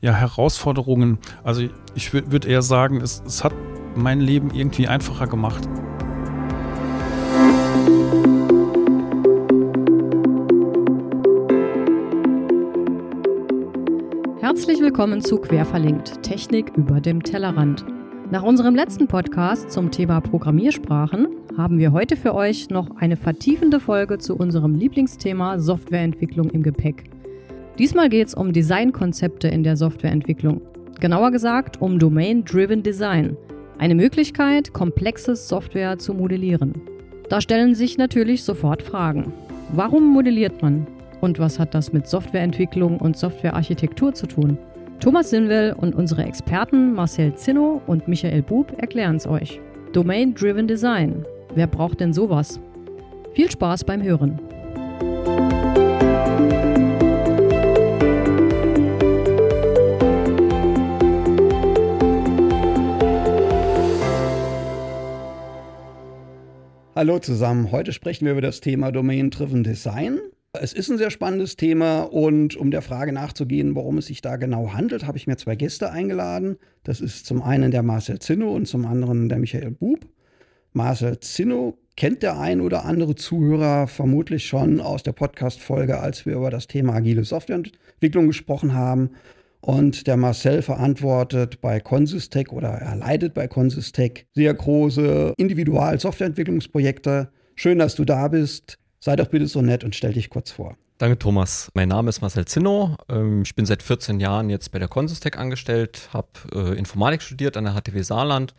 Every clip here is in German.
Ja, Herausforderungen. Also ich würde eher sagen, es, es hat mein Leben irgendwie einfacher gemacht. Herzlich willkommen zu Querverlinkt, Technik über dem Tellerrand. Nach unserem letzten Podcast zum Thema Programmiersprachen haben wir heute für euch noch eine vertiefende Folge zu unserem Lieblingsthema Softwareentwicklung im Gepäck. Diesmal geht es um Designkonzepte in der Softwareentwicklung. Genauer gesagt um Domain-Driven Design, eine Möglichkeit, komplexes Software zu modellieren. Da stellen sich natürlich sofort Fragen. Warum modelliert man? Und was hat das mit Softwareentwicklung und Softwarearchitektur zu tun? Thomas Sinwell und unsere Experten Marcel Zinno und Michael Bub erklären es euch. Domain-Driven Design. Wer braucht denn sowas? Viel Spaß beim Hören. Hallo zusammen, heute sprechen wir über das Thema Domain-Driven Design. Es ist ein sehr spannendes Thema und um der Frage nachzugehen, worum es sich da genau handelt, habe ich mir zwei Gäste eingeladen. Das ist zum einen der Marcel Zinno und zum anderen der Michael Bub. Marcel Zinno kennt der ein oder andere Zuhörer vermutlich schon aus der Podcast-Folge, als wir über das Thema agile Softwareentwicklung gesprochen haben. Und der Marcel verantwortet bei Consistec oder er leitet bei Consistec sehr große Individual-Softwareentwicklungsprojekte. Schön, dass du da bist. Sei doch bitte so nett und stell dich kurz vor. Danke, Thomas. Mein Name ist Marcel Zinno. Ähm, ich bin seit 14 Jahren jetzt bei der Consistec angestellt, habe äh, Informatik studiert an der HTW Saarland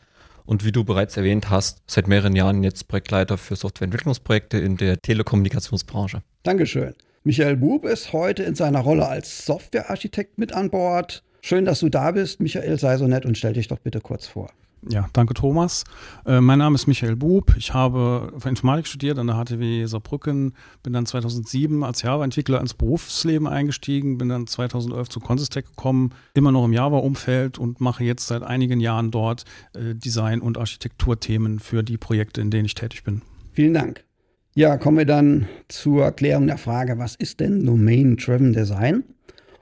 und wie du bereits erwähnt hast, seit mehreren Jahren jetzt Projektleiter für Softwareentwicklungsprojekte in der Telekommunikationsbranche. Dankeschön. Michael Bub ist heute in seiner Rolle als Softwarearchitekt mit an Bord. Schön, dass du da bist. Michael, sei so nett und stell dich doch bitte kurz vor. Ja, danke Thomas. Äh, mein Name ist Michael Bub. Ich habe Informatik studiert an der HTW Saarbrücken, bin dann 2007 als Java-Entwickler ins Berufsleben eingestiegen, bin dann 2011 zu Consistec gekommen, immer noch im Java-Umfeld und mache jetzt seit einigen Jahren dort äh, Design- und Architekturthemen für die Projekte, in denen ich tätig bin. Vielen Dank. Ja, kommen wir dann zur Erklärung der Frage, was ist denn Domain-Driven Design?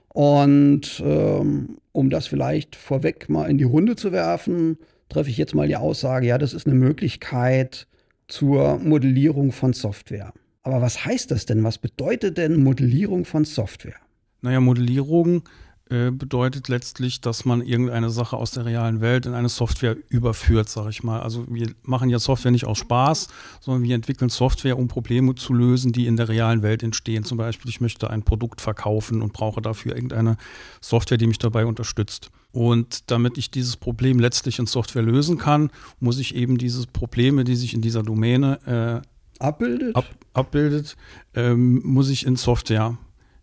Und ähm, um das vielleicht vorweg mal in die Runde zu werfen, treffe ich jetzt mal die Aussage, ja, das ist eine Möglichkeit zur Modellierung von Software. Aber was heißt das denn? Was bedeutet denn Modellierung von Software? Naja, Modellierung äh, bedeutet letztlich, dass man irgendeine Sache aus der realen Welt in eine Software überführt, sage ich mal. Also wir machen ja Software nicht aus Spaß, sondern wir entwickeln Software, um Probleme zu lösen, die in der realen Welt entstehen. Zum Beispiel, ich möchte ein Produkt verkaufen und brauche dafür irgendeine Software, die mich dabei unterstützt. Und damit ich dieses Problem letztlich in Software lösen kann, muss ich eben diese Probleme, die sich in dieser Domäne äh, abbildet, ab, abbildet ähm, muss ich in Software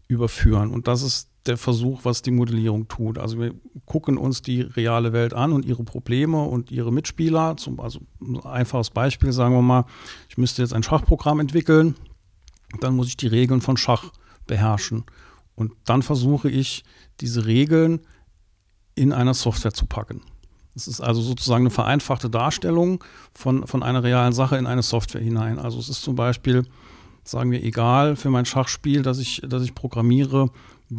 überführen. Und das ist der Versuch, was die Modellierung tut. Also wir gucken uns die reale Welt an und ihre Probleme und ihre Mitspieler. Zum, also ein einfaches Beispiel, sagen wir mal, ich müsste jetzt ein Schachprogramm entwickeln, dann muss ich die Regeln von Schach beherrschen. Und dann versuche ich, diese Regeln in einer Software zu packen. Das ist also sozusagen eine vereinfachte Darstellung von, von einer realen Sache in eine Software hinein. Also es ist zum Beispiel, sagen wir, egal für mein Schachspiel, dass ich, dass ich programmiere,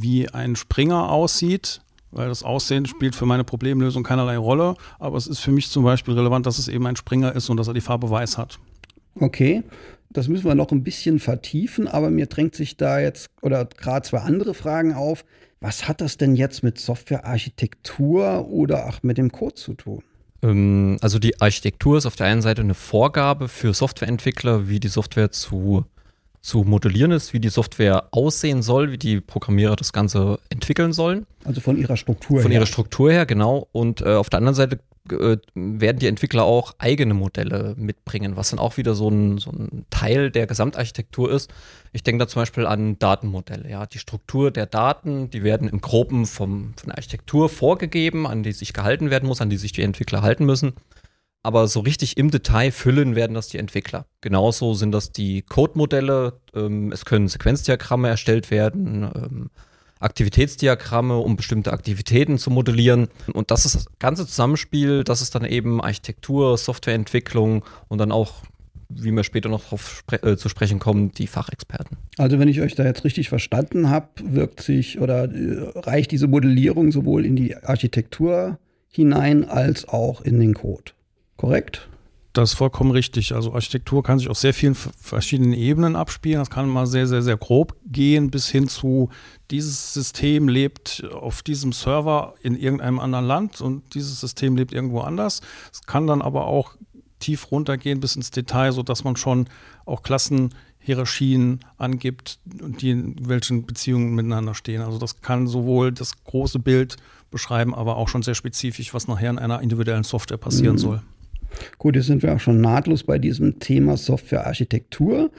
wie ein Springer aussieht, weil das Aussehen spielt für meine Problemlösung keinerlei Rolle. Aber es ist für mich zum Beispiel relevant, dass es eben ein Springer ist und dass er die Farbe weiß hat. Okay, das müssen wir noch ein bisschen vertiefen, aber mir drängt sich da jetzt oder gerade zwei andere Fragen auf. Was hat das denn jetzt mit Softwarearchitektur oder auch mit dem Code zu tun? Ähm, also die Architektur ist auf der einen Seite eine Vorgabe für Softwareentwickler, wie die Software zu zu modellieren ist, wie die Software aussehen soll, wie die Programmierer das Ganze entwickeln sollen. Also von ihrer Struktur von her. Von ihrer Struktur her, genau. Und äh, auf der anderen Seite äh, werden die Entwickler auch eigene Modelle mitbringen, was dann auch wieder so ein, so ein Teil der Gesamtarchitektur ist. Ich denke da zum Beispiel an Datenmodelle. Ja, die Struktur der Daten, die werden im Groben vom, von der Architektur vorgegeben, an die sich gehalten werden muss, an die sich die Entwickler halten müssen aber so richtig im Detail füllen werden das die Entwickler. Genauso sind das die Code-Modelle. Ähm, es können Sequenzdiagramme erstellt werden, ähm, Aktivitätsdiagramme, um bestimmte Aktivitäten zu modellieren. Und das ist das ganze Zusammenspiel, das ist dann eben Architektur, Softwareentwicklung und dann auch wie wir später noch darauf spre äh, zu sprechen kommen, die Fachexperten. Also wenn ich euch da jetzt richtig verstanden habe, wirkt sich oder äh, reicht diese Modellierung sowohl in die Architektur hinein als auch in den Code. Korrekt? Das ist vollkommen richtig. Also Architektur kann sich auf sehr vielen verschiedenen Ebenen abspielen. Das kann mal sehr, sehr, sehr grob gehen, bis hin zu, dieses System lebt auf diesem Server in irgendeinem anderen Land und dieses System lebt irgendwo anders. Es kann dann aber auch tief runtergehen bis ins Detail, sodass man schon auch Klassenhierarchien angibt und die in welchen Beziehungen miteinander stehen. Also das kann sowohl das große Bild beschreiben, aber auch schon sehr spezifisch, was nachher in einer individuellen Software passieren mhm. soll. Gut, jetzt sind wir auch schon nahtlos bei diesem Thema Softwarearchitektur.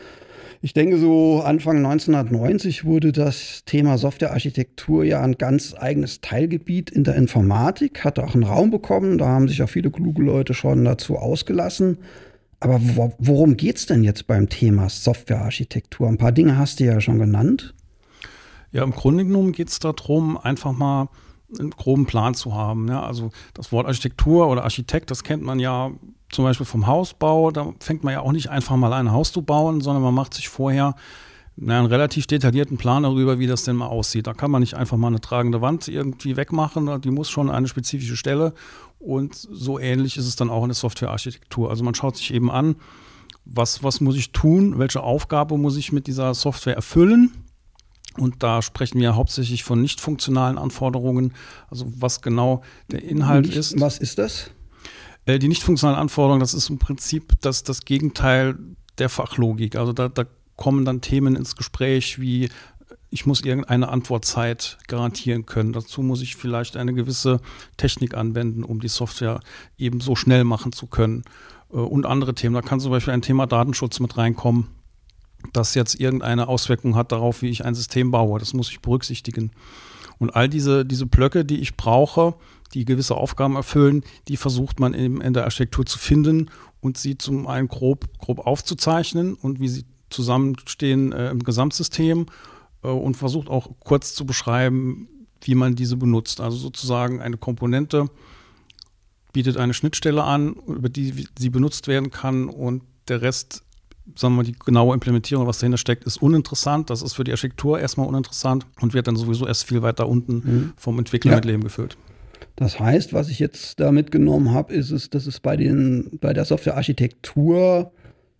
Ich denke, so Anfang 1990 wurde das Thema Softwarearchitektur ja ein ganz eigenes Teilgebiet in der Informatik, hatte auch einen Raum bekommen. Da haben sich auch viele kluge Leute schon dazu ausgelassen. Aber worum geht es denn jetzt beim Thema Softwarearchitektur? Ein paar Dinge hast du ja schon genannt. Ja, im Grunde genommen geht es darum, einfach mal einen groben Plan zu haben. Ja, also das Wort Architektur oder Architekt, das kennt man ja zum Beispiel vom Hausbau. Da fängt man ja auch nicht einfach mal ein Haus zu bauen, sondern man macht sich vorher einen relativ detaillierten Plan darüber, wie das denn mal aussieht. Da kann man nicht einfach mal eine tragende Wand irgendwie wegmachen. Die muss schon eine spezifische Stelle. Und so ähnlich ist es dann auch in der Softwarearchitektur. Also man schaut sich eben an, was, was muss ich tun, welche Aufgabe muss ich mit dieser Software erfüllen und da sprechen wir hauptsächlich von nicht funktionalen Anforderungen, also was genau der Inhalt nicht, ist. Was ist das? Äh, die nicht funktionalen Anforderungen, das ist im Prinzip das, das Gegenteil der Fachlogik. Also da, da kommen dann Themen ins Gespräch wie ich muss irgendeine Antwortzeit garantieren können. Dazu muss ich vielleicht eine gewisse Technik anwenden, um die Software eben so schnell machen zu können. Äh, und andere Themen. Da kann zum Beispiel ein Thema Datenschutz mit reinkommen das jetzt irgendeine Auswirkung hat darauf, wie ich ein System baue. Das muss ich berücksichtigen. Und all diese, diese Blöcke, die ich brauche, die gewisse Aufgaben erfüllen, die versucht man in, in der Architektur zu finden und sie zum einen grob, grob aufzuzeichnen und wie sie zusammenstehen äh, im Gesamtsystem äh, und versucht auch kurz zu beschreiben, wie man diese benutzt. Also sozusagen eine Komponente bietet eine Schnittstelle an, über die sie benutzt werden kann und der Rest sagen wir mal, die genaue Implementierung, was dahinter steckt, ist uninteressant. Das ist für die Architektur erstmal uninteressant und wird dann sowieso erst viel weiter unten mhm. vom Entwickler ja. mit Leben gefüllt. Das heißt, was ich jetzt da mitgenommen habe, ist es, dass es bei, den, bei der Softwarearchitektur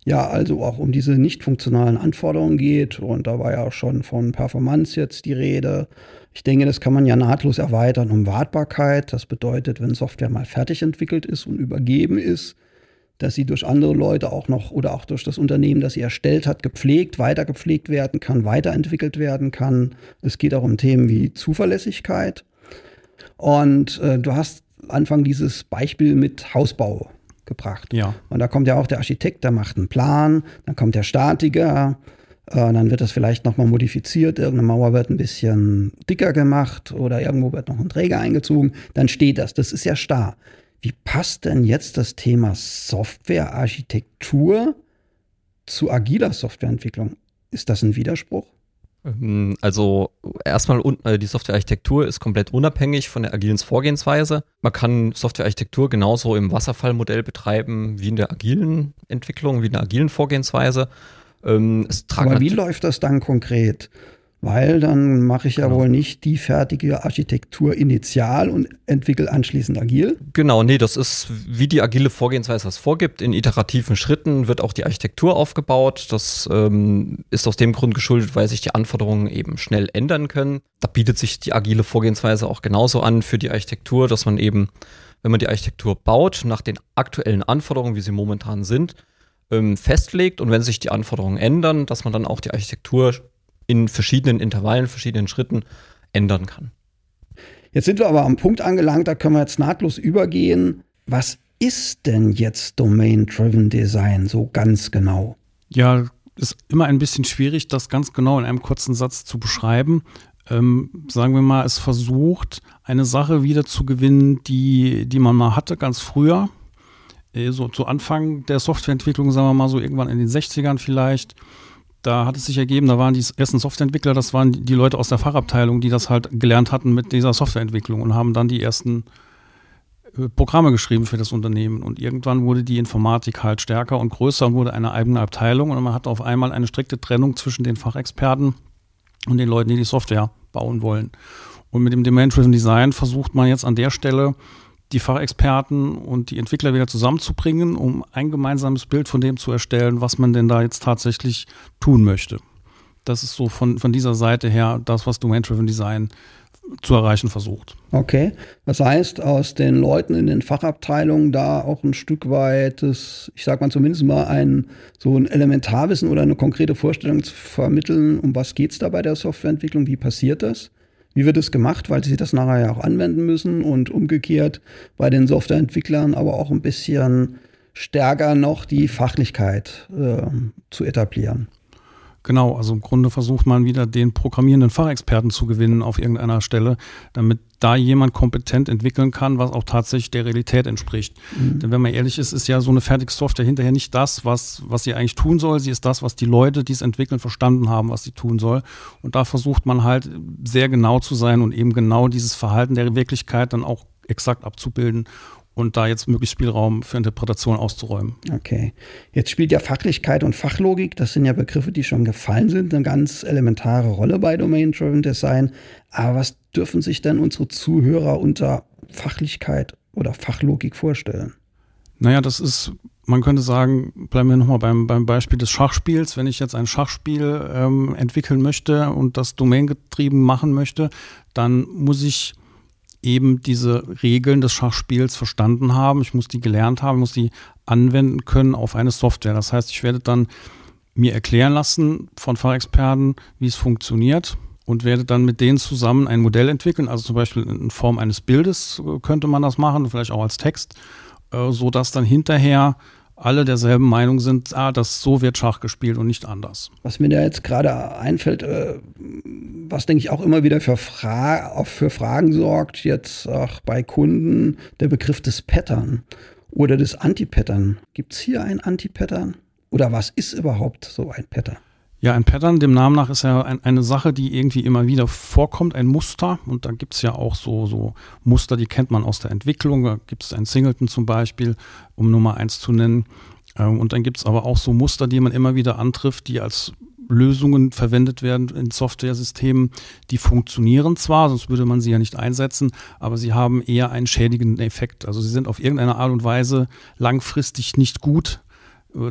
ja also auch um diese nicht funktionalen Anforderungen geht. Und da war ja auch schon von Performance jetzt die Rede. Ich denke, das kann man ja nahtlos erweitern um Wartbarkeit. Das bedeutet, wenn Software mal fertig entwickelt ist und übergeben ist, dass sie durch andere Leute auch noch oder auch durch das Unternehmen, das sie erstellt hat, gepflegt, weiter gepflegt werden kann, weiterentwickelt werden kann. Es geht auch um Themen wie Zuverlässigkeit. Und äh, du hast Anfang dieses Beispiel mit Hausbau gebracht. Ja. Und da kommt ja auch der Architekt, der macht einen Plan, dann kommt der Statiker, äh, dann wird das vielleicht nochmal modifiziert, irgendeine Mauer wird ein bisschen dicker gemacht oder irgendwo wird noch ein Träger eingezogen, dann steht das. Das ist ja starr. Wie passt denn jetzt das Thema Softwarearchitektur zu agiler Softwareentwicklung? Ist das ein Widerspruch? Ähm, also erstmal äh, die Softwarearchitektur ist komplett unabhängig von der agilen Vorgehensweise. Man kann Softwarearchitektur genauso im Wasserfallmodell betreiben wie in der agilen Entwicklung, wie in der agilen Vorgehensweise. Ähm, Aber wie läuft das dann konkret? Weil dann mache ich ja genau. wohl nicht die fertige Architektur initial und entwickle anschließend agil. Genau, nee, das ist wie die agile Vorgehensweise das vorgibt. In iterativen Schritten wird auch die Architektur aufgebaut. Das ähm, ist aus dem Grund geschuldet, weil sich die Anforderungen eben schnell ändern können. Da bietet sich die agile Vorgehensweise auch genauso an für die Architektur, dass man eben, wenn man die Architektur baut, nach den aktuellen Anforderungen, wie sie momentan sind, ähm, festlegt und wenn sich die Anforderungen ändern, dass man dann auch die Architektur in verschiedenen Intervallen, verschiedenen Schritten ändern kann. Jetzt sind wir aber am Punkt angelangt, da können wir jetzt nahtlos übergehen. Was ist denn jetzt Domain-Driven Design so ganz genau? Ja, ist immer ein bisschen schwierig, das ganz genau in einem kurzen Satz zu beschreiben. Ähm, sagen wir mal, es versucht, eine Sache wieder zu gewinnen, die, die man mal hatte, ganz früher. Äh, so zu Anfang der Softwareentwicklung, sagen wir mal so irgendwann in den 60ern vielleicht da hat es sich ergeben, da waren die ersten Softwareentwickler, das waren die Leute aus der Fachabteilung, die das halt gelernt hatten mit dieser Softwareentwicklung und haben dann die ersten äh, Programme geschrieben für das Unternehmen. Und irgendwann wurde die Informatik halt stärker und größer und wurde eine eigene Abteilung. Und man hatte auf einmal eine strikte Trennung zwischen den Fachexperten und den Leuten, die die Software bauen wollen. Und mit dem Demand-Driven Design versucht man jetzt an der Stelle, die Fachexperten und die Entwickler wieder zusammenzubringen, um ein gemeinsames Bild von dem zu erstellen, was man denn da jetzt tatsächlich tun möchte. Das ist so von, von dieser Seite her das, was Domain-Driven Design zu erreichen versucht. Okay, das heißt, aus den Leuten in den Fachabteilungen da auch ein Stück weit, das, ich sag mal zumindest mal ein so ein Elementarwissen oder eine konkrete Vorstellung zu vermitteln, um was geht es da bei der Softwareentwicklung, wie passiert das? Wie wird es gemacht, weil sie das nachher ja auch anwenden müssen und umgekehrt bei den Softwareentwicklern aber auch ein bisschen stärker noch die Fachlichkeit äh, zu etablieren. Genau, also im Grunde versucht man wieder den programmierenden Fachexperten zu gewinnen auf irgendeiner Stelle, damit da jemand kompetent entwickeln kann, was auch tatsächlich der Realität entspricht. Mhm. Denn wenn man ehrlich ist, ist ja so eine fertige Software hinterher nicht das, was, was sie eigentlich tun soll. Sie ist das, was die Leute, die es entwickeln, verstanden haben, was sie tun soll. Und da versucht man halt sehr genau zu sein und eben genau dieses Verhalten der Wirklichkeit dann auch exakt abzubilden und da jetzt möglichst Spielraum für Interpretation auszuräumen. Okay. Jetzt spielt ja Fachlichkeit und Fachlogik, das sind ja Begriffe, die schon gefallen sind, eine ganz elementare Rolle bei Domain-Driven Design. Aber was dürfen sich denn unsere Zuhörer unter Fachlichkeit oder Fachlogik vorstellen? Naja, das ist, man könnte sagen, bleiben wir nochmal beim, beim Beispiel des Schachspiels. Wenn ich jetzt ein Schachspiel ähm, entwickeln möchte und das domaingetrieben machen möchte, dann muss ich eben diese Regeln des Schachspiels verstanden haben. Ich muss die gelernt haben, muss die anwenden können auf eine Software. Das heißt, ich werde dann mir erklären lassen von Fachexperten, wie es funktioniert und werde dann mit denen zusammen ein Modell entwickeln. Also zum Beispiel in Form eines Bildes könnte man das machen, vielleicht auch als Text, äh, so dass dann hinterher alle derselben Meinung sind, ah, das so wird Schach gespielt und nicht anders. Was mir da jetzt gerade einfällt, äh, was denke ich auch immer wieder für, Fra für Fragen sorgt, jetzt auch bei Kunden, der Begriff des Pattern oder des Anti-Pattern. Gibt es hier ein Anti-Pattern? Oder was ist überhaupt so ein Pattern? Ja, ein Pattern, dem Namen nach, ist ja ein, eine Sache, die irgendwie immer wieder vorkommt, ein Muster. Und da gibt es ja auch so, so Muster, die kennt man aus der Entwicklung. Da gibt es ein Singleton zum Beispiel, um Nummer eins zu nennen. Ähm, und dann gibt es aber auch so Muster, die man immer wieder antrifft, die als Lösungen verwendet werden in Softwaresystemen, die funktionieren zwar, sonst würde man sie ja nicht einsetzen, aber sie haben eher einen schädigenden Effekt. Also sie sind auf irgendeine Art und Weise langfristig nicht gut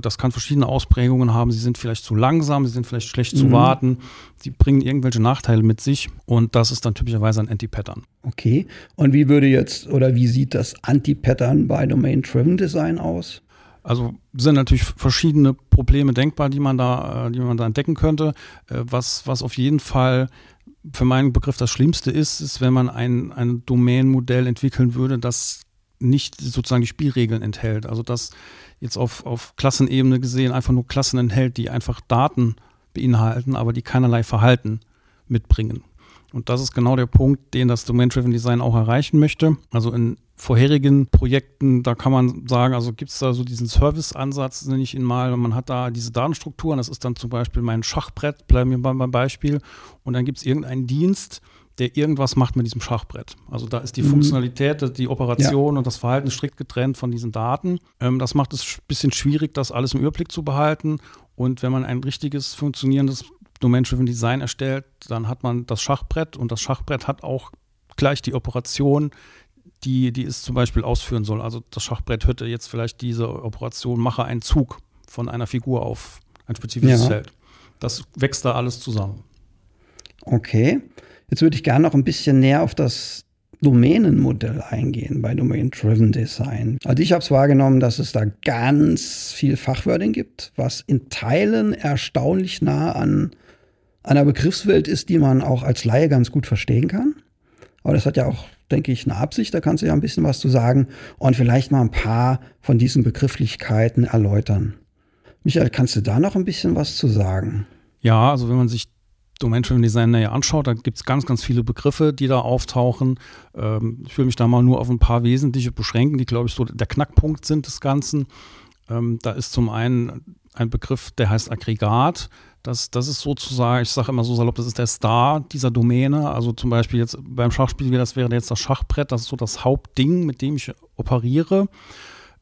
das kann verschiedene Ausprägungen haben. Sie sind vielleicht zu langsam, sie sind vielleicht schlecht mhm. zu warten, sie bringen irgendwelche Nachteile mit sich und das ist dann typischerweise ein Anti-Pattern. Okay. Und wie würde jetzt oder wie sieht das Anti-Pattern bei Domain-Driven Design aus? Also sind natürlich verschiedene Probleme denkbar, die man da, äh, die man da entdecken könnte. Äh, was, was auf jeden Fall für meinen Begriff das Schlimmste ist, ist, wenn man ein, ein Domain-Modell entwickeln würde, das nicht sozusagen die Spielregeln enthält. Also das jetzt auf, auf Klassenebene gesehen einfach nur Klassen enthält, die einfach Daten beinhalten, aber die keinerlei Verhalten mitbringen. Und das ist genau der Punkt, den das Domain-Driven Design auch erreichen möchte. Also in vorherigen Projekten, da kann man sagen, also gibt es da so diesen Service-Ansatz, nenne ich ihn mal, man hat da diese Datenstrukturen, das ist dann zum Beispiel mein Schachbrett, bleiben wir beim Beispiel, und dann gibt es irgendeinen Dienst, der irgendwas macht mit diesem Schachbrett. Also da ist die mhm. Funktionalität, die Operation ja. und das Verhalten strikt getrennt von diesen Daten. Ähm, das macht es ein bisschen schwierig, das alles im Überblick zu behalten. Und wenn man ein richtiges funktionierendes Domain-Driven Design erstellt, dann hat man das Schachbrett und das Schachbrett hat auch gleich die Operation, die, die es zum Beispiel ausführen soll. Also das Schachbrett hätte jetzt vielleicht diese Operation, mache einen Zug von einer Figur auf ein spezifisches ja. Feld. Das wächst da alles zusammen. Okay. Jetzt würde ich gerne noch ein bisschen näher auf das Domänenmodell eingehen bei Domain-Driven Design. Also ich habe es wahrgenommen, dass es da ganz viel Fachwording gibt, was in Teilen erstaunlich nah an einer Begriffswelt ist, die man auch als Laie ganz gut verstehen kann. Aber das hat ja auch, denke ich, eine Absicht, da kannst du ja ein bisschen was zu sagen und vielleicht mal ein paar von diesen Begrifflichkeiten erläutern. Michael, kannst du da noch ein bisschen was zu sagen? Ja, also wenn man sich Domain-Driven Design näher anschaut, da gibt es ganz, ganz viele Begriffe, die da auftauchen. Ähm, ich will mich da mal nur auf ein paar wesentliche beschränken, die, glaube ich, so der Knackpunkt sind des Ganzen. Ähm, da ist zum einen ein Begriff, der heißt Aggregat. Das, das ist sozusagen, ich sage immer so salopp, das ist der Star dieser Domäne. Also zum Beispiel jetzt beim Schachspiel, das wäre jetzt das Schachbrett, das ist so das Hauptding, mit dem ich operiere.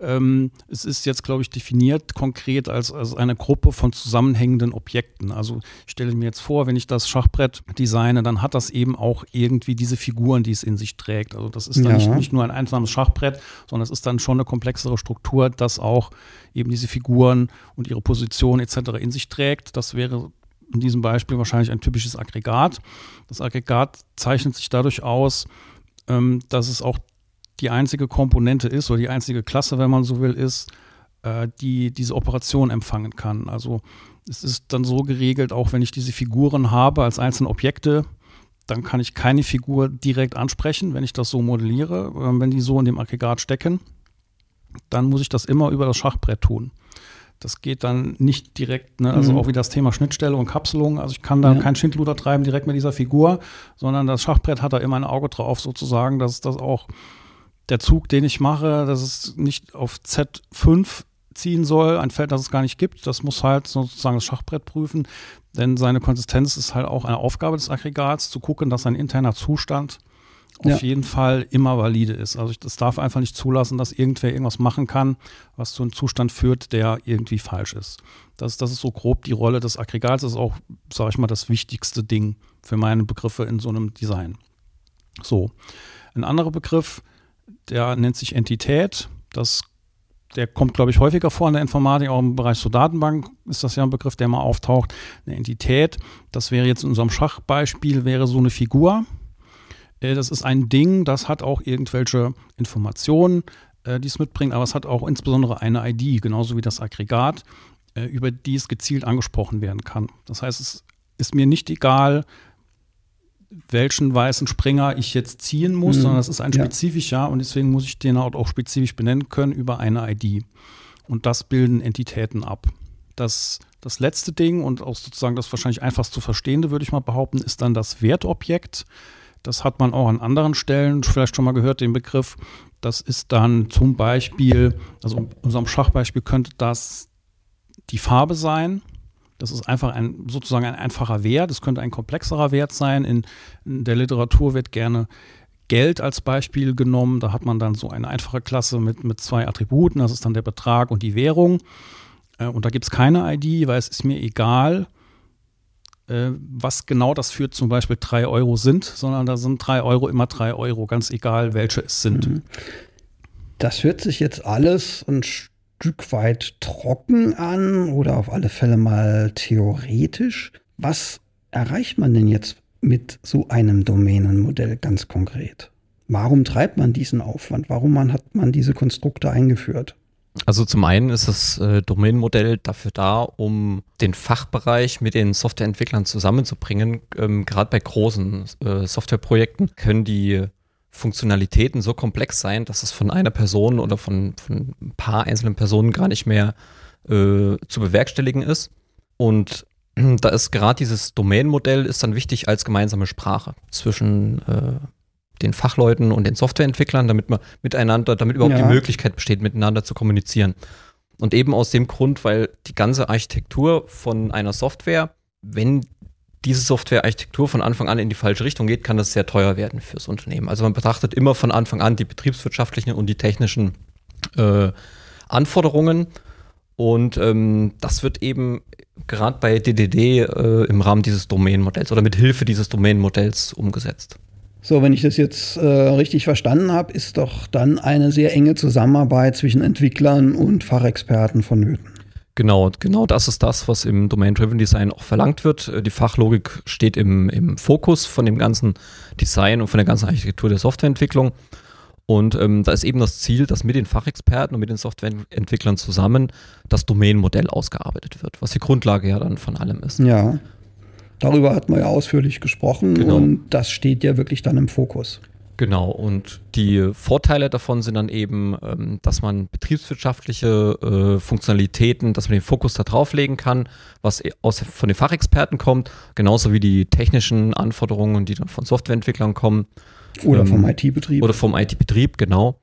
Ähm, es ist jetzt, glaube ich, definiert konkret als, als eine Gruppe von zusammenhängenden Objekten. Also ich stelle mir jetzt vor, wenn ich das Schachbrett designe, dann hat das eben auch irgendwie diese Figuren, die es in sich trägt. Also das ist dann ja. nicht, nicht nur ein einsames Schachbrett, sondern es ist dann schon eine komplexere Struktur, das auch eben diese Figuren und ihre Position etc. in sich trägt. Das wäre in diesem Beispiel wahrscheinlich ein typisches Aggregat. Das Aggregat zeichnet sich dadurch aus, ähm, dass es auch die einzige Komponente ist oder die einzige Klasse, wenn man so will, ist, äh, die diese Operation empfangen kann. Also es ist dann so geregelt, auch wenn ich diese Figuren habe als einzelne Objekte, dann kann ich keine Figur direkt ansprechen, wenn ich das so modelliere. Äh, wenn die so in dem Aggregat stecken, dann muss ich das immer über das Schachbrett tun. Das geht dann nicht direkt, ne? also mhm. auch wie das Thema Schnittstelle und Kapselung. Also ich kann da ja. kein Schindluder treiben direkt mit dieser Figur, sondern das Schachbrett hat da immer ein Auge drauf, sozusagen, dass das auch der Zug, den ich mache, dass es nicht auf Z5 ziehen soll, ein Feld, das es gar nicht gibt. Das muss halt sozusagen das Schachbrett prüfen, denn seine Konsistenz ist halt auch eine Aufgabe des Aggregats, zu gucken, dass sein interner Zustand auf ja. jeden Fall immer valide ist. Also das darf einfach nicht zulassen, dass irgendwer irgendwas machen kann, was zu einem Zustand führt, der irgendwie falsch ist. Das, das ist so grob die Rolle des Aggregats. Das ist auch, sage ich mal, das wichtigste Ding für meine Begriffe in so einem Design. So, ein anderer Begriff, der nennt sich Entität. Das, der kommt, glaube ich, häufiger vor in der Informatik, auch im Bereich zur Datenbank ist das ja ein Begriff, der mal auftaucht. Eine Entität, das wäre jetzt in unserem Schachbeispiel, wäre so eine Figur. Äh, das ist ein Ding, das hat auch irgendwelche Informationen, äh, die es mitbringt, aber es hat auch insbesondere eine ID, genauso wie das Aggregat, äh, über die es gezielt angesprochen werden kann. Das heißt, es ist mir nicht egal, welchen weißen Springer ich jetzt ziehen muss, mhm. sondern das ist ein spezifischer ja. und deswegen muss ich den auch spezifisch benennen können über eine ID. Und das bilden Entitäten ab. Das, das letzte Ding und auch sozusagen das wahrscheinlich einfachst zu verstehende, würde ich mal behaupten, ist dann das Wertobjekt. Das hat man auch an anderen Stellen vielleicht schon mal gehört, den Begriff. Das ist dann zum Beispiel, also in unserem Schachbeispiel könnte das die Farbe sein das ist einfach ein, sozusagen ein einfacher Wert. Es könnte ein komplexerer Wert sein. In, in, der Literatur wird gerne Geld als Beispiel genommen. Da hat man dann so eine einfache Klasse mit, mit zwei Attributen. Das ist dann der Betrag und die Währung. Äh, und da gibt es keine ID, weil es ist mir egal, äh, was genau das für zum Beispiel drei Euro sind, sondern da sind drei Euro immer drei Euro, ganz egal, welche es sind. Mhm. Das hört sich jetzt alles ein Stück weit trocken an oder auf alle Fälle mal theoretisch. Was erreicht man denn jetzt mit so einem Domänenmodell ganz konkret? Warum treibt man diesen Aufwand? Warum hat man diese Konstrukte eingeführt? Also zum einen ist das äh, Domänenmodell dafür da, um den Fachbereich mit den Softwareentwicklern zusammenzubringen. Ähm, Gerade bei großen äh, Softwareprojekten können die Funktionalitäten so komplex sein, dass es von einer Person oder von, von ein paar einzelnen Personen gar nicht mehr äh, zu bewerkstelligen ist. Und da ist gerade dieses Domain-Modell ist dann wichtig als gemeinsame Sprache zwischen äh, den Fachleuten und den Softwareentwicklern, damit man miteinander, damit überhaupt ja. die Möglichkeit besteht, miteinander zu kommunizieren. Und eben aus dem Grund, weil die ganze Architektur von einer Software, wenn diese Softwarearchitektur von Anfang an in die falsche Richtung geht, kann das sehr teuer werden fürs Unternehmen. Also man betrachtet immer von Anfang an die betriebswirtschaftlichen und die technischen äh, Anforderungen. Und ähm, das wird eben gerade bei DDD äh, im Rahmen dieses Domänenmodells oder mit Hilfe dieses Domänenmodells umgesetzt. So, wenn ich das jetzt äh, richtig verstanden habe, ist doch dann eine sehr enge Zusammenarbeit zwischen Entwicklern und Fachexperten vonnöten. Genau, genau das ist das, was im Domain-Driven Design auch verlangt wird. Äh, die Fachlogik steht im, im Fokus von dem ganzen Design und von der ganzen Architektur der Softwareentwicklung. Und ähm, da ist eben das Ziel, dass mit den Fachexperten und mit den Softwareentwicklern zusammen das Domain-Modell ausgearbeitet wird, was die Grundlage ja dann von allem ist. Ja, darüber hat man ja ausführlich gesprochen genau. und das steht ja wirklich dann im Fokus. Genau, und die Vorteile davon sind dann eben, ähm, dass man betriebswirtschaftliche äh, Funktionalitäten, dass man den Fokus da drauf legen kann, was e, aus, von den Fachexperten kommt, genauso wie die technischen Anforderungen, die dann von Softwareentwicklern kommen. Oder ähm, vom IT-Betrieb. Oder vom IT-Betrieb, genau.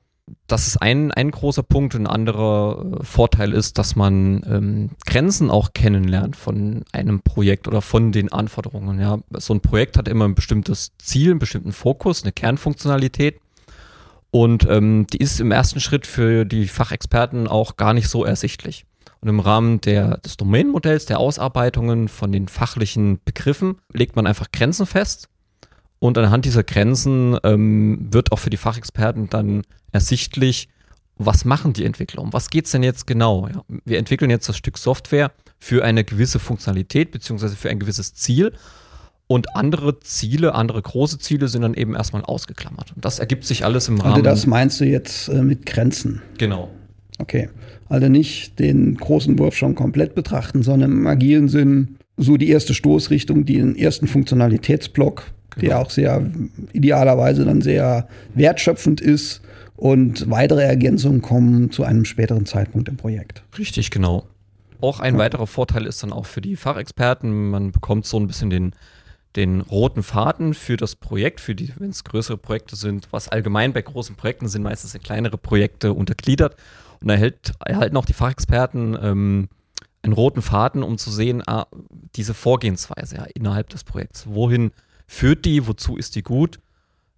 Das ist ein, ein großer Punkt. Ein anderer äh, Vorteil ist, dass man ähm, Grenzen auch kennenlernt von einem Projekt oder von den Anforderungen. Ja. So ein Projekt hat immer ein bestimmtes Ziel, einen bestimmten Fokus, eine Kernfunktionalität. Und ähm, die ist im ersten Schritt für die Fachexperten auch gar nicht so ersichtlich. Und im Rahmen der, des Domainmodells, der Ausarbeitungen von den fachlichen Begriffen, legt man einfach Grenzen fest. Und anhand dieser Grenzen ähm, wird auch für die Fachexperten dann ersichtlich, was machen die Entwickler? Um was geht es denn jetzt genau? Ja, wir entwickeln jetzt das Stück Software für eine gewisse Funktionalität beziehungsweise für ein gewisses Ziel. Und andere Ziele, andere große Ziele sind dann eben erstmal ausgeklammert. Und das ergibt sich alles im Rahmen. Also das meinst du jetzt äh, mit Grenzen? Genau. Okay. Also nicht den großen Wurf schon komplett betrachten, sondern im agilen Sinn so die erste Stoßrichtung, den ersten Funktionalitätsblock, genau. der auch sehr idealerweise dann sehr wertschöpfend ist und weitere Ergänzungen kommen zu einem späteren Zeitpunkt im Projekt. Richtig, genau. Auch ein ja. weiterer Vorteil ist dann auch für die Fachexperten, man bekommt so ein bisschen den, den roten Faden für das Projekt, für die, wenn es größere Projekte sind, was allgemein bei großen Projekten sind, meistens sind kleinere Projekte untergliedert. Und erhält, erhalten auch die Fachexperten ähm, einen roten Faden, um zu sehen, ah, diese Vorgehensweise ja, innerhalb des Projekts. Wohin führt die, wozu ist die gut?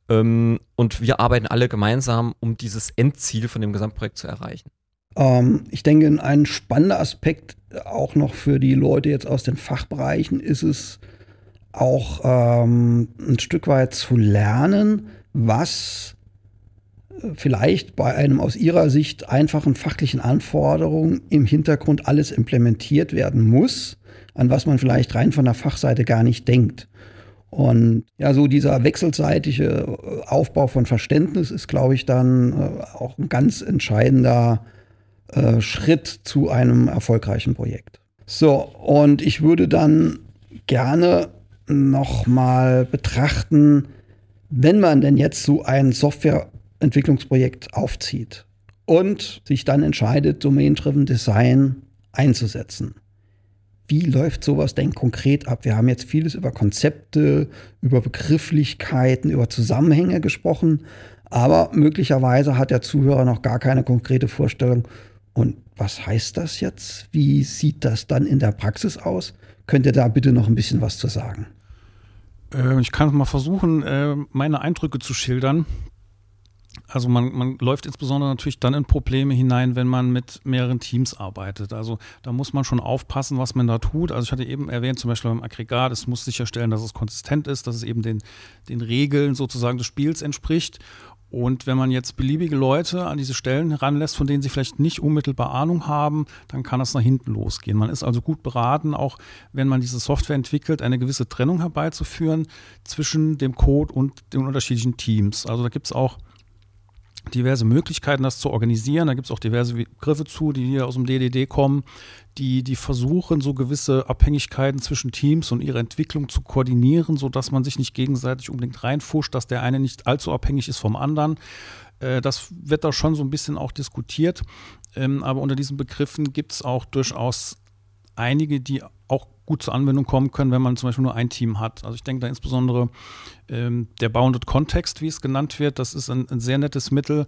Ähm, und wir arbeiten alle gemeinsam, um dieses Endziel von dem Gesamtprojekt zu erreichen. Ähm, ich denke, ein spannender Aspekt auch noch für die Leute jetzt aus den Fachbereichen ist es, auch ähm, ein Stück weit zu lernen, was äh, vielleicht bei einem aus Ihrer Sicht einfachen fachlichen Anforderungen im Hintergrund alles implementiert werden muss, an was man vielleicht rein von der Fachseite gar nicht denkt. Und ja, so dieser wechselseitige äh, Aufbau von Verständnis ist, glaube ich, dann äh, auch ein ganz entscheidender äh, Schritt zu einem erfolgreichen Projekt. So, und ich würde dann gerne nochmal betrachten, wenn man denn jetzt so ein Softwareentwicklungsprojekt aufzieht und sich dann entscheidet, Domain-Driven Design einzusetzen. Wie läuft sowas denn konkret ab? Wir haben jetzt vieles über Konzepte, über Begrifflichkeiten, über Zusammenhänge gesprochen, aber möglicherweise hat der Zuhörer noch gar keine konkrete Vorstellung. Und was heißt das jetzt? Wie sieht das dann in der Praxis aus? Könnt ihr da bitte noch ein bisschen was zu sagen? Äh, ich kann mal versuchen, äh, meine Eindrücke zu schildern. Also man, man läuft insbesondere natürlich dann in Probleme hinein, wenn man mit mehreren Teams arbeitet. Also da muss man schon aufpassen, was man da tut. Also ich hatte eben erwähnt, zum Beispiel beim Aggregat, es muss sicherstellen, dass es konsistent ist, dass es eben den, den Regeln sozusagen des Spiels entspricht. Und wenn man jetzt beliebige Leute an diese Stellen heranlässt, von denen sie vielleicht nicht unmittelbar Ahnung haben, dann kann das nach hinten losgehen. Man ist also gut beraten, auch wenn man diese Software entwickelt, eine gewisse Trennung herbeizuführen zwischen dem Code und den unterschiedlichen Teams. Also da gibt es auch diverse Möglichkeiten, das zu organisieren. Da gibt es auch diverse Begriffe zu, die hier aus dem DDD kommen, die, die versuchen, so gewisse Abhängigkeiten zwischen Teams und ihre Entwicklung zu koordinieren, sodass man sich nicht gegenseitig unbedingt reinfuscht, dass der eine nicht allzu abhängig ist vom anderen. Äh, das wird da schon so ein bisschen auch diskutiert. Ähm, aber unter diesen Begriffen gibt es auch durchaus einige, die auch gut zur Anwendung kommen können, wenn man zum Beispiel nur ein Team hat. Also ich denke da insbesondere ähm, der Bounded Context, wie es genannt wird, das ist ein, ein sehr nettes Mittel,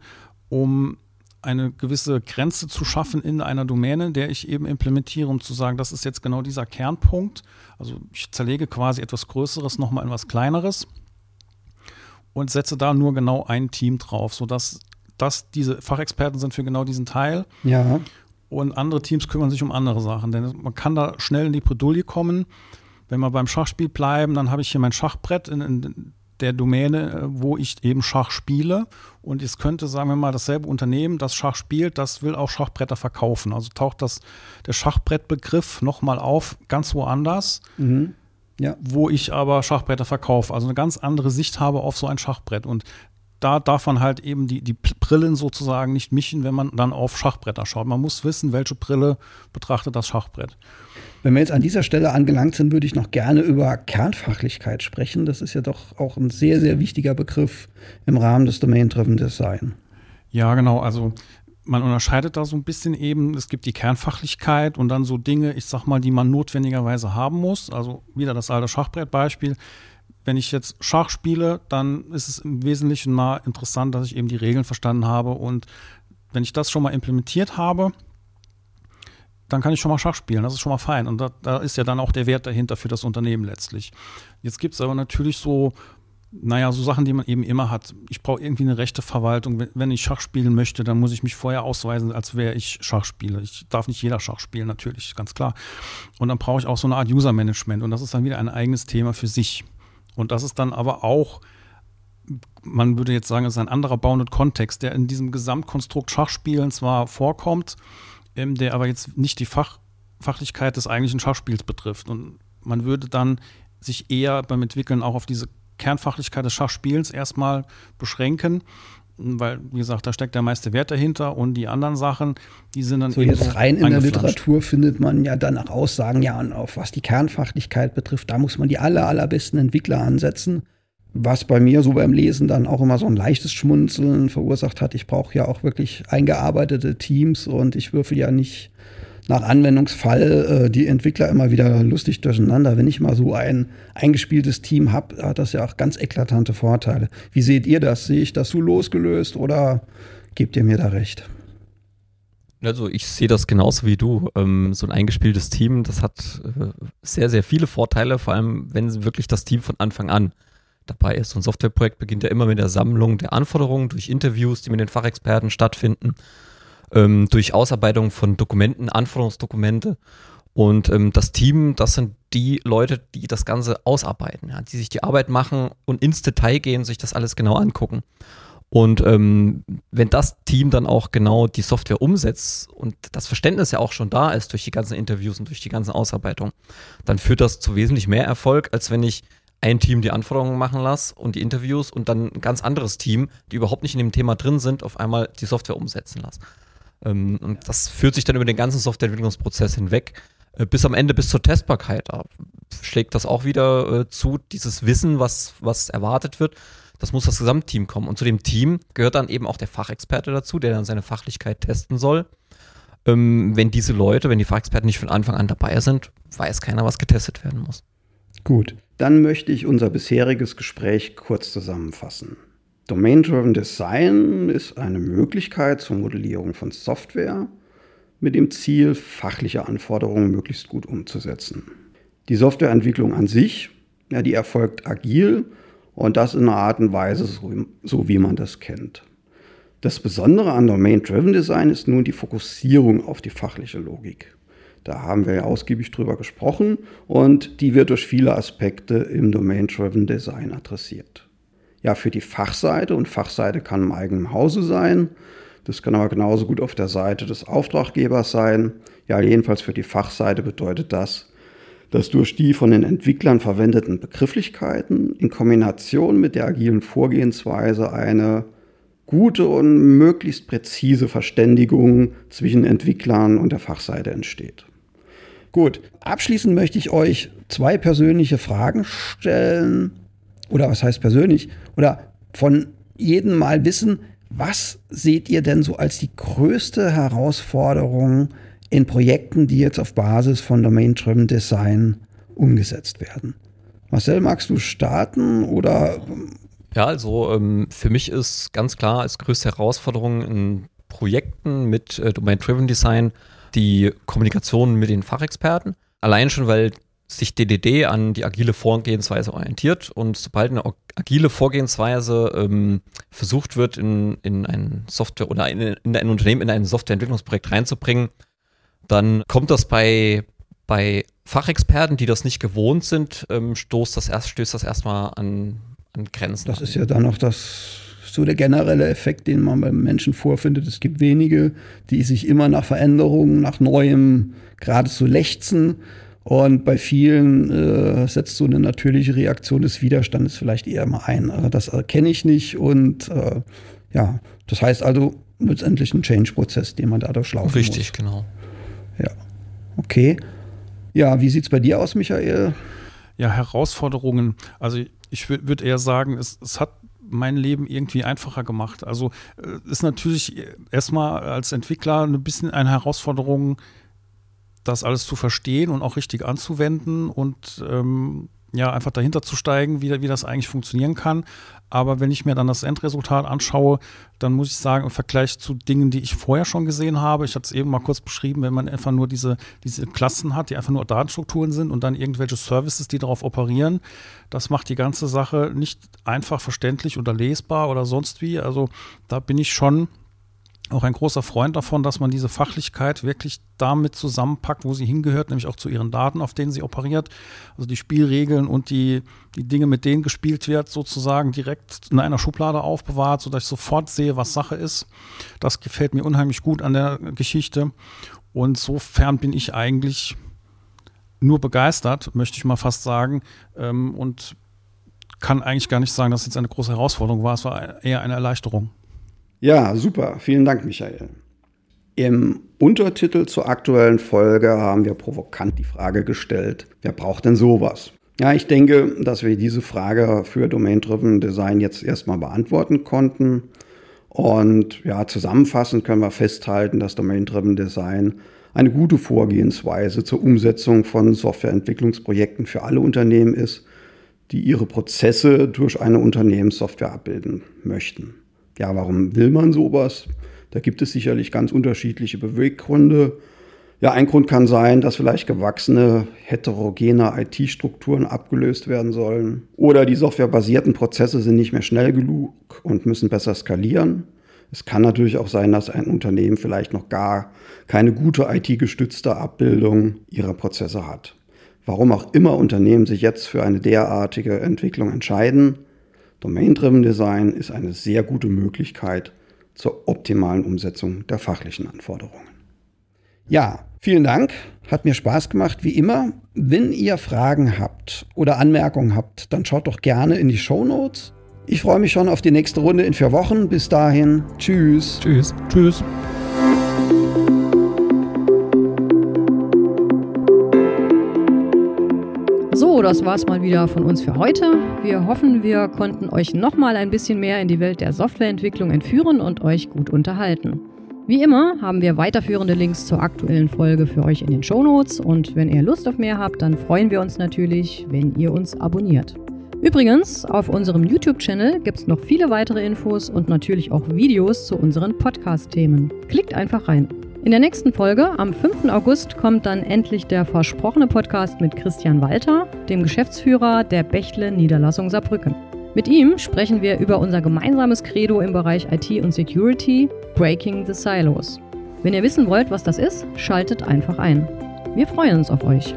um eine gewisse Grenze zu schaffen in einer Domäne, der ich eben implementiere, um zu sagen, das ist jetzt genau dieser Kernpunkt. Also ich zerlege quasi etwas Größeres nochmal in was Kleineres und setze da nur genau ein Team drauf, sodass das diese Fachexperten sind für genau diesen Teil. Ja. Und andere Teams kümmern sich um andere Sachen. Denn man kann da schnell in die Bredouille kommen. Wenn wir beim Schachspiel bleiben, dann habe ich hier mein Schachbrett in, in der Domäne, äh, wo ich eben Schach spiele. Und es könnte, sagen wir mal, dasselbe Unternehmen, das Schach spielt, das will auch Schachbretter verkaufen. Also taucht das, der Schachbrettbegriff nochmal auf, ganz woanders, mhm. ja. wo ich aber Schachbretter verkaufe. Also eine ganz andere Sicht habe auf so ein Schachbrett. Und da darf man halt eben die, die Brillen sozusagen nicht mischen, wenn man dann auf Schachbretter schaut. Man muss wissen, welche Brille betrachtet das Schachbrett. Wenn wir jetzt an dieser Stelle angelangt sind, würde ich noch gerne über Kernfachlichkeit sprechen. Das ist ja doch auch ein sehr, sehr wichtiger Begriff im Rahmen des Domain-Driven Design. Ja, genau. Also man unterscheidet da so ein bisschen eben, es gibt die Kernfachlichkeit und dann so Dinge, ich sag mal, die man notwendigerweise haben muss. Also wieder das alte Schachbrettbeispiel wenn ich jetzt Schach spiele, dann ist es im Wesentlichen mal interessant, dass ich eben die Regeln verstanden habe. Und wenn ich das schon mal implementiert habe, dann kann ich schon mal Schach spielen. Das ist schon mal fein. Und da, da ist ja dann auch der Wert dahinter für das Unternehmen letztlich. Jetzt gibt es aber natürlich so, naja, so Sachen, die man eben immer hat. Ich brauche irgendwie eine rechte Verwaltung. Wenn, ich Schach spielen möchte, dann muss ich mich vorher ausweisen, als wäre ich Schach spiele. Ich darf nicht jeder Schach spielen, natürlich, ganz klar. Und dann brauche ich auch so eine Art User-Management. Und das ist dann wieder ein eigenes Thema für sich. Und das ist dann aber auch man würde jetzt sagen, es ist ein anderer Bounded-Kontext, der in diesem Gesamtkonstrukt Schachspielen zwar vorkommt, ähm, der aber jetzt nicht die Fach, Fachlichkeit des eigentlichen Schachspiels betrifft. Und man würde dann sich eher beim Entwickeln auch auf diese Kernfachlichkeit des Schachspiels erstmal beschränken, weil, wie gesagt, da steckt der meiste Wert dahinter und die anderen Sachen, die sind dann so jetzt rein in der Literatur findet man ja dann auch Aussagen, ja, und auf was die Kernfachlichkeit betrifft, da muss man die aller, allerbesten Entwickler ansetzen was bei mir so beim Lesen dann auch immer so ein leichtes Schmunzeln verursacht hat. Ich brauche ja auch wirklich eingearbeitete Teams und ich würfel ja nicht nach Anwendungsfall äh, die Entwickler immer wieder lustig durcheinander. Wenn ich mal so ein eingespieltes Team habe, hat das ja auch ganz eklatante Vorteile. Wie seht ihr das? Sehe ich das so losgelöst oder gebt ihr mir da recht? Also ich sehe das genauso wie du. Ähm, so ein eingespieltes Team, das hat äh, sehr, sehr viele Vorteile, vor allem wenn wirklich das Team von Anfang an dabei ist. So ein Softwareprojekt beginnt ja immer mit der Sammlung der Anforderungen durch Interviews, die mit den Fachexperten stattfinden, ähm, durch Ausarbeitung von Dokumenten, Anforderungsdokumente. Und ähm, das Team, das sind die Leute, die das Ganze ausarbeiten, ja, die sich die Arbeit machen und ins Detail gehen, sich das alles genau angucken. Und ähm, wenn das Team dann auch genau die Software umsetzt und das Verständnis ja auch schon da ist durch die ganzen Interviews und durch die ganzen Ausarbeitungen, dann führt das zu wesentlich mehr Erfolg, als wenn ich ein Team die Anforderungen machen lasse und die Interviews und dann ein ganz anderes Team, die überhaupt nicht in dem Thema drin sind, auf einmal die Software umsetzen lasse. Ähm, und das führt sich dann über den ganzen Softwareentwicklungsprozess hinweg, äh, bis am Ende, bis zur Testbarkeit. Da schlägt das auch wieder äh, zu, dieses Wissen, was, was erwartet wird. Das muss das Gesamtteam kommen. Und zu dem Team gehört dann eben auch der Fachexperte dazu, der dann seine Fachlichkeit testen soll. Ähm, wenn diese Leute, wenn die Fachexperten nicht von Anfang an dabei sind, weiß keiner, was getestet werden muss. Gut, dann möchte ich unser bisheriges Gespräch kurz zusammenfassen. Domain-Driven Design ist eine Möglichkeit zur Modellierung von Software mit dem Ziel, fachliche Anforderungen möglichst gut umzusetzen. Die Softwareentwicklung an sich, ja, die erfolgt agil und das in einer Art und Weise, so, wie man das kennt. Das Besondere an Domain-Driven Design ist nun die Fokussierung auf die fachliche Logik. Da haben wir ja ausgiebig drüber gesprochen und die wird durch viele Aspekte im Domain-Driven Design adressiert. Ja, für die Fachseite und Fachseite kann im eigenen Hause sein. Das kann aber genauso gut auf der Seite des Auftraggebers sein. Ja, jedenfalls für die Fachseite bedeutet das, dass durch die von den Entwicklern verwendeten Begrifflichkeiten in Kombination mit der agilen Vorgehensweise eine gute und möglichst präzise Verständigung zwischen Entwicklern und der Fachseite entsteht. Gut, abschließend möchte ich euch zwei persönliche Fragen stellen. Oder was heißt persönlich? Oder von jedem mal wissen, was seht ihr denn so als die größte Herausforderung in Projekten, die jetzt auf Basis von Domain-Driven Design umgesetzt werden? Marcel, magst du starten oder? Ja, also ähm, für mich ist ganz klar als größte Herausforderung in Projekten mit äh, Domain-Driven Design die Kommunikation mit den Fachexperten. Allein schon, weil sich DDD an die agile Vorgehensweise orientiert und sobald eine agile Vorgehensweise ähm, versucht wird, in, in ein Software oder in, in ein Unternehmen in ein Softwareentwicklungsprojekt reinzubringen, dann kommt das bei, bei Fachexperten, die das nicht gewohnt sind, ähm, stoßt das erst, stößt das erstmal an, an Grenzen. Das an. ist ja dann noch das so der generelle Effekt, den man beim Menschen vorfindet. Es gibt wenige, die sich immer nach Veränderungen, nach Neuem geradezu lechzen. Und bei vielen äh, setzt so eine natürliche Reaktion des Widerstandes vielleicht eher mal ein. Also das erkenne ich nicht. Und äh, ja, das heißt also letztendlich ein Change-Prozess, den man da durchlaufen Richtig, muss. genau. Ja, okay. Ja, wie sieht es bei dir aus, Michael? Ja, Herausforderungen. Also ich würde eher sagen, es, es hat mein Leben irgendwie einfacher gemacht. Also äh, ist natürlich erstmal als Entwickler ein bisschen eine Herausforderung, das alles zu verstehen und auch richtig anzuwenden. Und ähm, ja, einfach dahinter zu steigen, wie, wie das eigentlich funktionieren kann. Aber wenn ich mir dann das Endresultat anschaue, dann muss ich sagen, im Vergleich zu Dingen, die ich vorher schon gesehen habe, ich hatte es eben mal kurz beschrieben, wenn man einfach nur diese, diese Klassen hat, die einfach nur Datenstrukturen sind und dann irgendwelche Services, die darauf operieren, das macht die ganze Sache nicht einfach verständlich oder lesbar oder sonst wie. Also da bin ich schon auch ein großer Freund davon, dass man diese Fachlichkeit wirklich damit zusammenpackt, wo sie hingehört, nämlich auch zu ihren Daten, auf denen sie operiert. Also die Spielregeln und die, die Dinge, mit denen gespielt wird, sozusagen direkt in einer Schublade aufbewahrt, sodass ich sofort sehe, was Sache ist. Das gefällt mir unheimlich gut an der Geschichte. Und sofern bin ich eigentlich nur begeistert, möchte ich mal fast sagen. Ähm, und kann eigentlich gar nicht sagen, dass es jetzt eine große Herausforderung war. Es war eher eine Erleichterung. Ja, super. Vielen Dank, Michael. Im Untertitel zur aktuellen Folge haben wir provokant die Frage gestellt, wer braucht denn sowas? Ja, ich denke, dass wir diese Frage für Domain-Driven Design jetzt erstmal beantworten konnten. Und ja, zusammenfassend können wir festhalten, dass Domain-Driven Design eine gute Vorgehensweise zur Umsetzung von Softwareentwicklungsprojekten für alle Unternehmen ist, die ihre Prozesse durch eine Unternehmenssoftware abbilden möchten. Ja, warum will man sowas? Da gibt es sicherlich ganz unterschiedliche Beweggründe. Ja, ein Grund kann sein, dass vielleicht gewachsene, heterogene IT-Strukturen abgelöst werden sollen. Oder die softwarebasierten Prozesse sind nicht mehr schnell genug und müssen besser skalieren. Es kann natürlich auch sein, dass ein Unternehmen vielleicht noch gar keine gute IT-gestützte Abbildung ihrer Prozesse hat. Warum auch immer Unternehmen sich jetzt für eine derartige Entwicklung entscheiden, Domain-Driven Design ist eine sehr gute Möglichkeit zur optimalen Umsetzung der fachlichen Anforderungen. Ja, vielen Dank. Hat mir Spaß gemacht, wie immer. Wenn ihr Fragen habt oder Anmerkungen habt, dann schaut doch gerne in die Show Notes. Ich freue mich schon auf die nächste Runde in vier Wochen. Bis dahin, tschüss. Tschüss. Tschüss. So, das war's mal wieder von uns für heute. Wir hoffen, wir konnten euch nochmal ein bisschen mehr in die Welt der Softwareentwicklung entführen und euch gut unterhalten. Wie immer haben wir weiterführende Links zur aktuellen Folge für euch in den Shownotes und wenn ihr Lust auf mehr habt, dann freuen wir uns natürlich, wenn ihr uns abonniert. Übrigens, auf unserem YouTube-Channel gibt es noch viele weitere Infos und natürlich auch Videos zu unseren Podcast-Themen. Klickt einfach rein. In der nächsten Folge, am 5. August, kommt dann endlich der versprochene Podcast mit Christian Walter, dem Geschäftsführer der Bächle Niederlassung Saarbrücken. Mit ihm sprechen wir über unser gemeinsames Credo im Bereich IT und Security, Breaking the Silos. Wenn ihr wissen wollt, was das ist, schaltet einfach ein. Wir freuen uns auf euch.